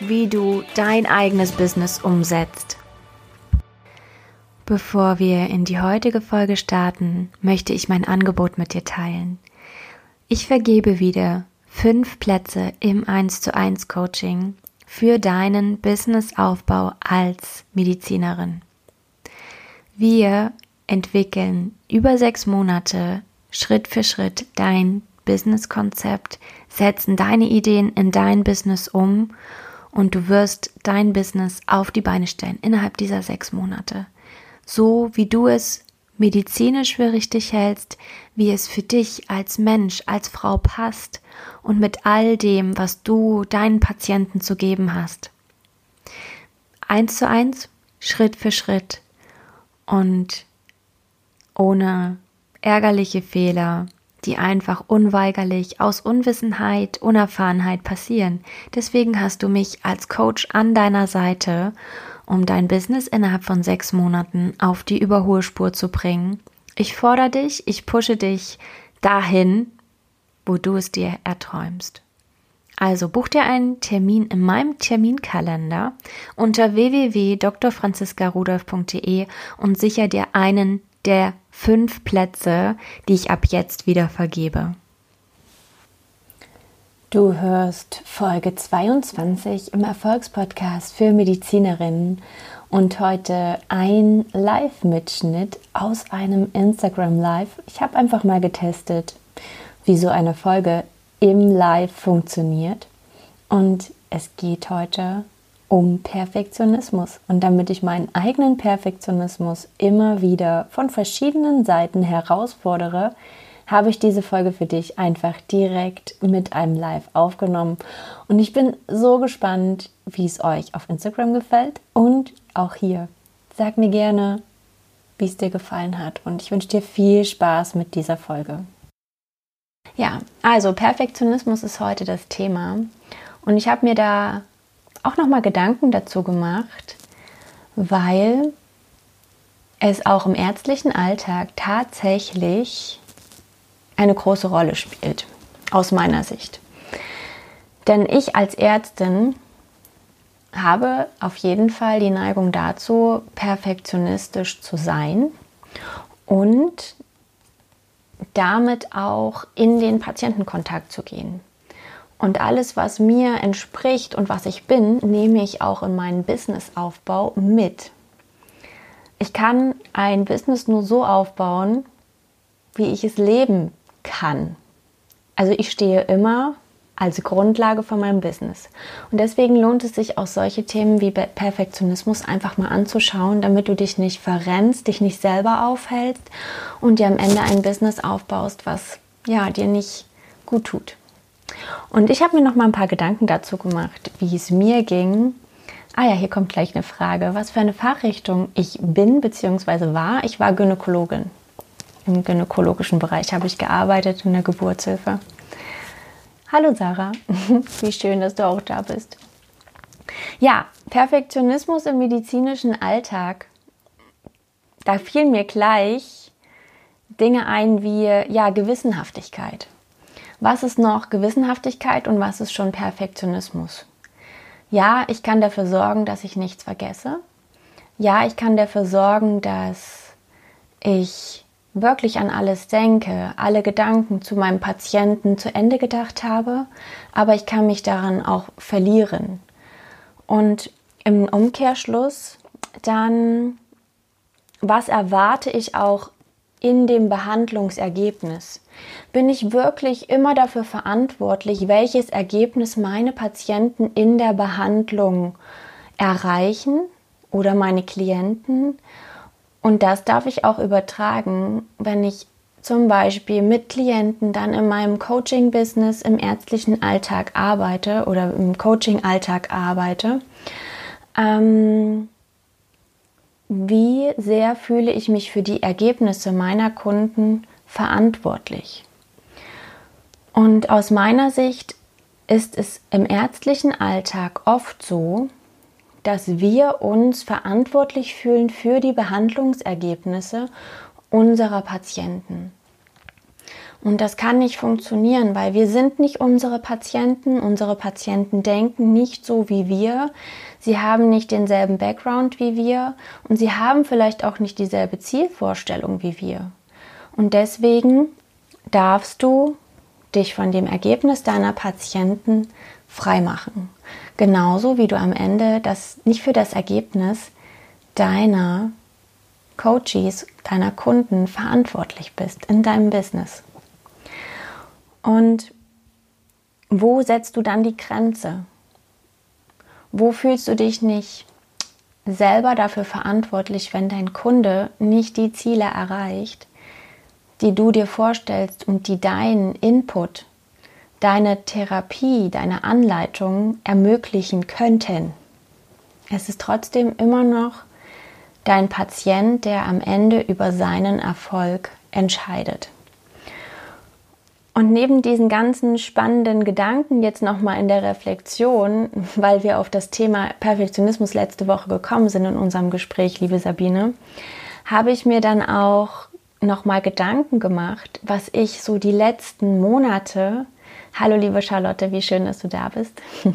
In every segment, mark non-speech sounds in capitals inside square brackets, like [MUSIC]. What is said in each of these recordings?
wie du dein eigenes Business umsetzt. Bevor wir in die heutige Folge starten, möchte ich mein Angebot mit dir teilen. Ich vergebe wieder fünf Plätze im 1 zu 1 Coaching für deinen Businessaufbau als Medizinerin. Wir entwickeln über sechs Monate Schritt für Schritt dein Businesskonzept, setzen deine Ideen in dein Business um und du wirst dein Business auf die Beine stellen innerhalb dieser sechs Monate. So wie du es medizinisch für richtig hältst, wie es für dich als Mensch, als Frau passt und mit all dem, was du deinen Patienten zu geben hast. Eins zu eins, Schritt für Schritt und ohne ärgerliche Fehler, die einfach unweigerlich aus Unwissenheit, Unerfahrenheit passieren. Deswegen hast du mich als Coach an deiner Seite, um dein Business innerhalb von sechs Monaten auf die Überholspur zu bringen. Ich fordere dich, ich pushe dich dahin, wo du es dir erträumst. Also buch dir einen Termin in meinem Terminkalender unter www.drfranziskarudolf.de und sicher dir einen der fünf Plätze, die ich ab jetzt wieder vergebe. Du hörst Folge 22 im Erfolgspodcast für Medizinerinnen und heute ein Live-Mitschnitt aus einem Instagram Live. Ich habe einfach mal getestet, wie so eine Folge im Live funktioniert und es geht heute um Perfektionismus. Und damit ich meinen eigenen Perfektionismus immer wieder von verschiedenen Seiten herausfordere, habe ich diese Folge für dich einfach direkt mit einem Live aufgenommen. Und ich bin so gespannt, wie es euch auf Instagram gefällt und auch hier. Sag mir gerne, wie es dir gefallen hat. Und ich wünsche dir viel Spaß mit dieser Folge. Ja, also Perfektionismus ist heute das Thema. Und ich habe mir da auch nochmal Gedanken dazu gemacht, weil es auch im ärztlichen Alltag tatsächlich eine große Rolle spielt, aus meiner Sicht. Denn ich als Ärztin habe auf jeden Fall die Neigung dazu, perfektionistisch zu sein und damit auch in den Patientenkontakt zu gehen. Und alles, was mir entspricht und was ich bin, nehme ich auch in meinen Businessaufbau mit. Ich kann ein Business nur so aufbauen, wie ich es leben kann. Also ich stehe immer als Grundlage von meinem Business. Und deswegen lohnt es sich auch solche Themen wie Perfektionismus einfach mal anzuschauen, damit du dich nicht verrennst, dich nicht selber aufhältst und dir am Ende ein Business aufbaust, was ja dir nicht gut tut. Und ich habe mir noch mal ein paar Gedanken dazu gemacht, wie es mir ging. Ah ja, hier kommt gleich eine Frage. Was für eine Fachrichtung ich bin bzw. war? Ich war Gynäkologin. Im gynäkologischen Bereich habe ich gearbeitet in der Geburtshilfe. Hallo Sarah, [LAUGHS] wie schön, dass du auch da bist. Ja, Perfektionismus im medizinischen Alltag. Da fielen mir gleich Dinge ein wie ja Gewissenhaftigkeit. Was ist noch Gewissenhaftigkeit und was ist schon Perfektionismus? Ja, ich kann dafür sorgen, dass ich nichts vergesse. Ja, ich kann dafür sorgen, dass ich wirklich an alles denke, alle Gedanken zu meinem Patienten zu Ende gedacht habe, aber ich kann mich daran auch verlieren. Und im Umkehrschluss dann, was erwarte ich auch in dem Behandlungsergebnis? Bin ich wirklich immer dafür verantwortlich, welches Ergebnis meine Patienten in der Behandlung erreichen oder meine Klienten? Und das darf ich auch übertragen, wenn ich zum Beispiel mit Klienten dann in meinem Coaching-Business im ärztlichen Alltag arbeite oder im Coaching-Alltag arbeite. ähm, wie sehr fühle ich mich für die Ergebnisse meiner Kunden verantwortlich. Und aus meiner Sicht ist es im ärztlichen Alltag oft so, dass wir uns verantwortlich fühlen für die Behandlungsergebnisse unserer Patienten. Und das kann nicht funktionieren, weil wir sind nicht unsere Patienten. Unsere Patienten denken nicht so wie wir. Sie haben nicht denselben Background wie wir und sie haben vielleicht auch nicht dieselbe Zielvorstellung wie wir. Und deswegen darfst du dich von dem Ergebnis deiner Patienten freimachen. Genauso wie du am Ende das nicht für das Ergebnis deiner Coaches, deiner Kunden verantwortlich bist in deinem Business. Und wo setzt du dann die Grenze? Wo fühlst du dich nicht selber dafür verantwortlich, wenn dein Kunde nicht die Ziele erreicht, die du dir vorstellst und die deinen Input, deine Therapie, deine Anleitung ermöglichen könnten? Es ist trotzdem immer noch dein Patient, der am Ende über seinen Erfolg entscheidet. Und neben diesen ganzen spannenden Gedanken jetzt nochmal in der Reflexion, weil wir auf das Thema Perfektionismus letzte Woche gekommen sind in unserem Gespräch, liebe Sabine, habe ich mir dann auch nochmal Gedanken gemacht, was ich so die letzten Monate, hallo liebe Charlotte, wie schön, dass du da bist. [LAUGHS]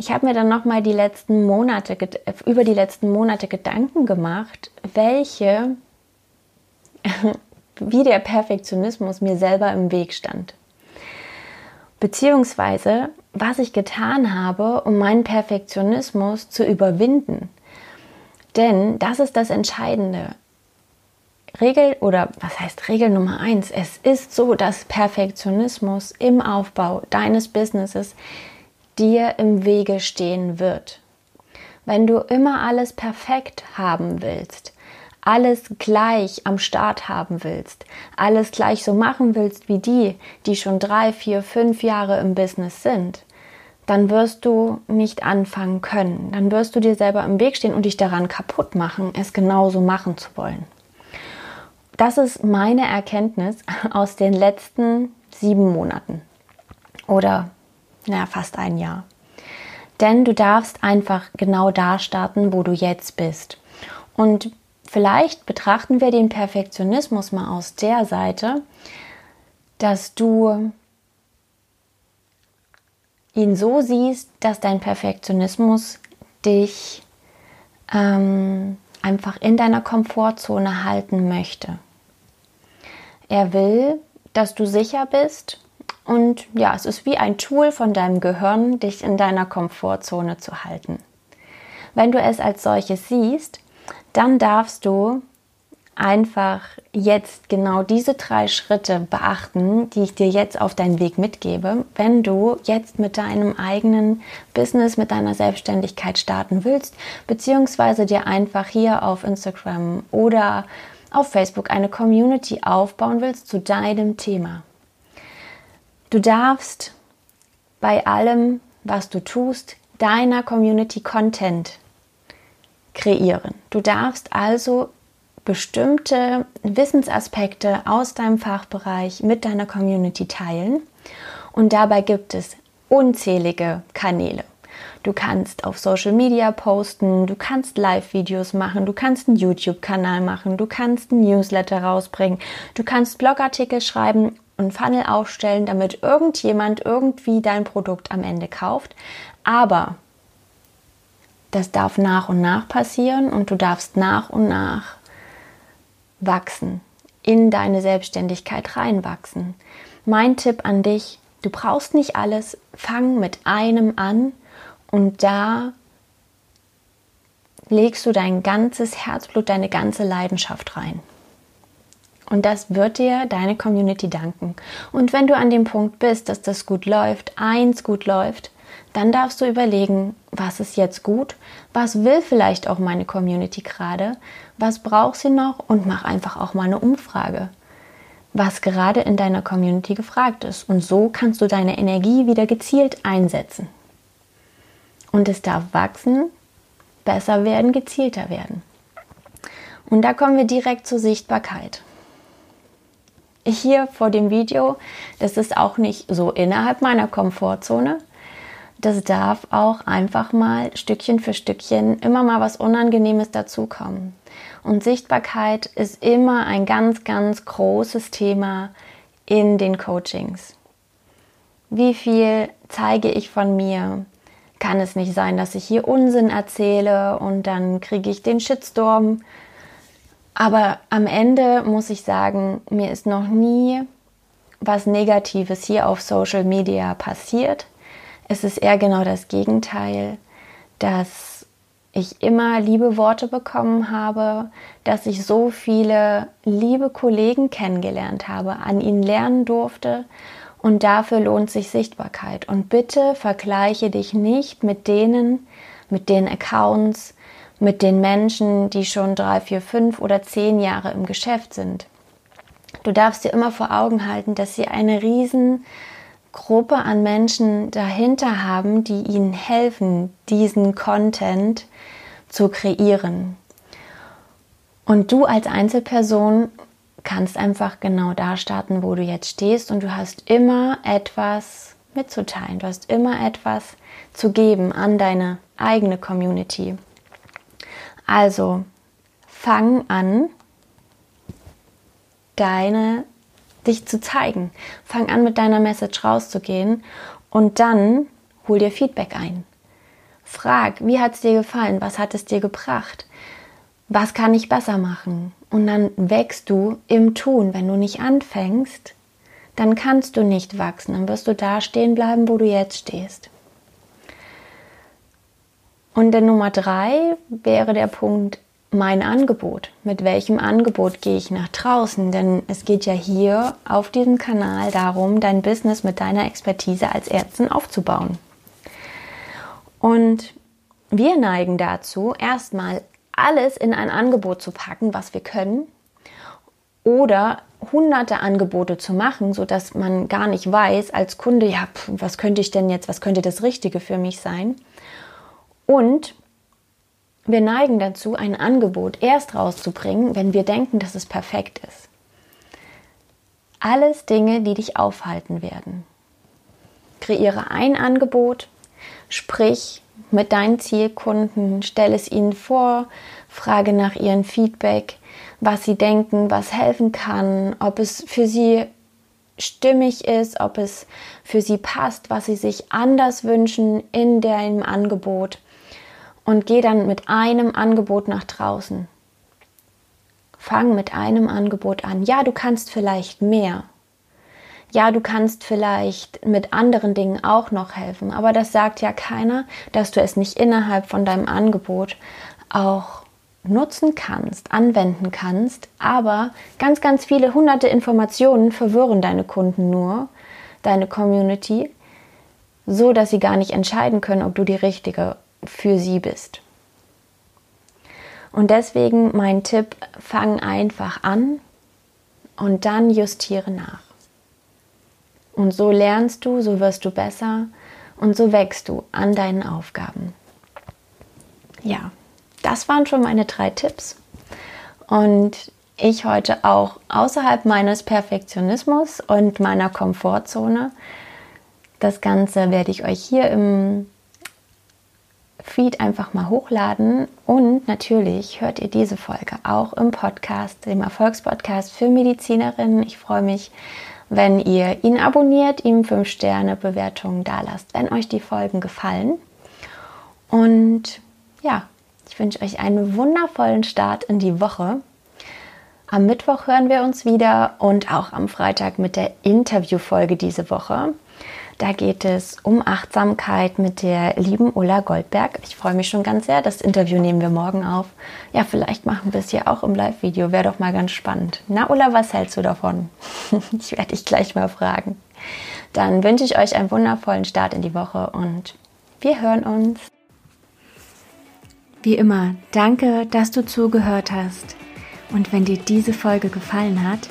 Ich habe mir dann nochmal die letzten Monate, über die letzten Monate Gedanken gemacht, welche [LAUGHS] wie der Perfektionismus mir selber im Weg stand. Beziehungsweise, was ich getan habe, um meinen Perfektionismus zu überwinden. Denn das ist das Entscheidende. Regel oder was heißt Regel Nummer eins? Es ist so, dass Perfektionismus im Aufbau deines Businesses dir im Wege stehen wird. Wenn du immer alles perfekt haben willst, alles gleich am Start haben willst, alles gleich so machen willst wie die, die schon drei, vier, fünf Jahre im Business sind, dann wirst du nicht anfangen können. Dann wirst du dir selber im Weg stehen und dich daran kaputt machen, es genauso machen zu wollen. Das ist meine Erkenntnis aus den letzten sieben Monaten oder naja, fast ein Jahr. Denn du darfst einfach genau da starten, wo du jetzt bist. Und vielleicht betrachten wir den Perfektionismus mal aus der Seite, dass du ihn so siehst, dass dein Perfektionismus dich ähm, einfach in deiner Komfortzone halten möchte. Er will, dass du sicher bist und ja, es ist wie ein Tool von deinem Gehirn, dich in deiner Komfortzone zu halten. Wenn du es als solches siehst, dann darfst du einfach jetzt genau diese drei Schritte beachten, die ich dir jetzt auf deinen Weg mitgebe, wenn du jetzt mit deinem eigenen Business, mit deiner Selbstständigkeit starten willst, beziehungsweise dir einfach hier auf Instagram oder auf Facebook eine Community aufbauen willst zu deinem Thema. Du darfst bei allem, was du tust, deiner Community Content kreieren. Du darfst also bestimmte Wissensaspekte aus deinem Fachbereich mit deiner Community teilen und dabei gibt es unzählige Kanäle. Du kannst auf Social Media posten, du kannst Live-Videos machen, du kannst einen YouTube-Kanal machen, du kannst einen Newsletter rausbringen, du kannst Blogartikel schreiben und Funnel aufstellen, damit irgendjemand irgendwie dein Produkt am Ende kauft. Aber das darf nach und nach passieren und du darfst nach und nach wachsen, in deine Selbstständigkeit reinwachsen. Mein Tipp an dich, du brauchst nicht alles, fang mit einem an und da legst du dein ganzes Herzblut, deine ganze Leidenschaft rein. Und das wird dir deine Community danken. Und wenn du an dem Punkt bist, dass das gut läuft, eins gut läuft, dann darfst du überlegen, was ist jetzt gut, was will vielleicht auch meine Community gerade, was braucht sie noch und mach einfach auch mal eine Umfrage, was gerade in deiner Community gefragt ist. Und so kannst du deine Energie wieder gezielt einsetzen. Und es darf wachsen besser werden, gezielter werden. Und da kommen wir direkt zur Sichtbarkeit. Hier vor dem Video, das ist auch nicht so innerhalb meiner Komfortzone. Das darf auch einfach mal Stückchen für Stückchen immer mal was Unangenehmes dazukommen. Und Sichtbarkeit ist immer ein ganz, ganz großes Thema in den Coachings. Wie viel zeige ich von mir? Kann es nicht sein, dass ich hier Unsinn erzähle und dann kriege ich den Shitstorm aber am Ende muss ich sagen, mir ist noch nie was Negatives hier auf Social Media passiert. Es ist eher genau das Gegenteil, dass ich immer liebe Worte bekommen habe, dass ich so viele liebe Kollegen kennengelernt habe, an ihnen lernen durfte und dafür lohnt sich Sichtbarkeit. Und bitte vergleiche dich nicht mit denen, mit den Accounts, mit den Menschen, die schon drei, vier, fünf oder zehn Jahre im Geschäft sind. Du darfst dir immer vor Augen halten, dass sie eine riesen Gruppe an Menschen dahinter haben, die ihnen helfen, diesen Content zu kreieren. Und du als Einzelperson kannst einfach genau da starten, wo du jetzt stehst und du hast immer etwas mitzuteilen. Du hast immer etwas zu geben an deine eigene Community. Also fang an, deine dich zu zeigen. Fang an, mit deiner Message rauszugehen und dann hol dir Feedback ein. Frag, wie hat es dir gefallen? Was hat es dir gebracht? Was kann ich besser machen? Und dann wächst du im Tun. Wenn du nicht anfängst, dann kannst du nicht wachsen. Dann wirst du da stehen bleiben, wo du jetzt stehst. Und der Nummer drei wäre der Punkt mein Angebot. Mit welchem Angebot gehe ich nach draußen? Denn es geht ja hier auf diesem Kanal darum, dein Business mit deiner Expertise als Ärztin aufzubauen. Und wir neigen dazu, erstmal alles in ein Angebot zu packen, was wir können, oder hunderte Angebote zu machen, sodass man gar nicht weiß als Kunde, ja, was könnte ich denn jetzt, was könnte das Richtige für mich sein? Und wir neigen dazu, ein Angebot erst rauszubringen, wenn wir denken, dass es perfekt ist. Alles Dinge, die dich aufhalten werden. Kreiere ein Angebot, sprich mit deinen Zielkunden, stell es ihnen vor, frage nach ihrem Feedback, was sie denken, was helfen kann, ob es für sie stimmig ist, ob es für sie passt, was sie sich anders wünschen in deinem Angebot und geh dann mit einem Angebot nach draußen. Fang mit einem Angebot an. Ja, du kannst vielleicht mehr. Ja, du kannst vielleicht mit anderen Dingen auch noch helfen, aber das sagt ja keiner, dass du es nicht innerhalb von deinem Angebot auch nutzen kannst, anwenden kannst, aber ganz, ganz viele hunderte Informationen verwirren deine Kunden nur, deine Community, so dass sie gar nicht entscheiden können, ob du die richtige für sie bist. Und deswegen mein Tipp, fang einfach an und dann justiere nach. Und so lernst du, so wirst du besser und so wächst du an deinen Aufgaben. Ja, das waren schon meine drei Tipps. Und ich heute auch außerhalb meines Perfektionismus und meiner Komfortzone. Das Ganze werde ich euch hier im Feed einfach mal hochladen. Und natürlich hört ihr diese Folge auch im Podcast, dem Erfolgspodcast für Medizinerinnen. Ich freue mich, wenn ihr ihn abonniert, ihm 5-Sterne-Bewertungen da lasst, wenn euch die Folgen gefallen. Und ja, ich wünsche euch einen wundervollen Start in die Woche. Am Mittwoch hören wir uns wieder und auch am Freitag mit der Interviewfolge diese Woche. Da geht es um Achtsamkeit mit der lieben Ulla Goldberg. Ich freue mich schon ganz sehr. Das Interview nehmen wir morgen auf. Ja, vielleicht machen wir es hier auch im Live-Video. Wäre doch mal ganz spannend. Na, Ulla, was hältst du davon? [LAUGHS] ich werde dich gleich mal fragen. Dann wünsche ich euch einen wundervollen Start in die Woche und wir hören uns. Wie immer, danke, dass du zugehört hast. Und wenn dir diese Folge gefallen hat,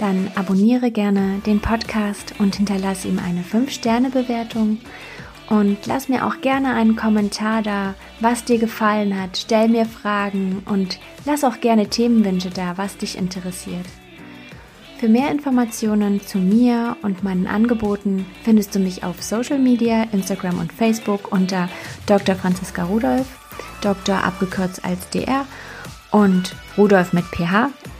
dann abonniere gerne den Podcast und hinterlasse ihm eine 5-Sterne-Bewertung. Und lass mir auch gerne einen Kommentar da, was dir gefallen hat. Stell mir Fragen und lass auch gerne Themenwünsche da, was dich interessiert. Für mehr Informationen zu mir und meinen Angeboten findest du mich auf Social Media, Instagram und Facebook unter Dr. Franziska Rudolf, Dr. abgekürzt als DR und Rudolf mit PH.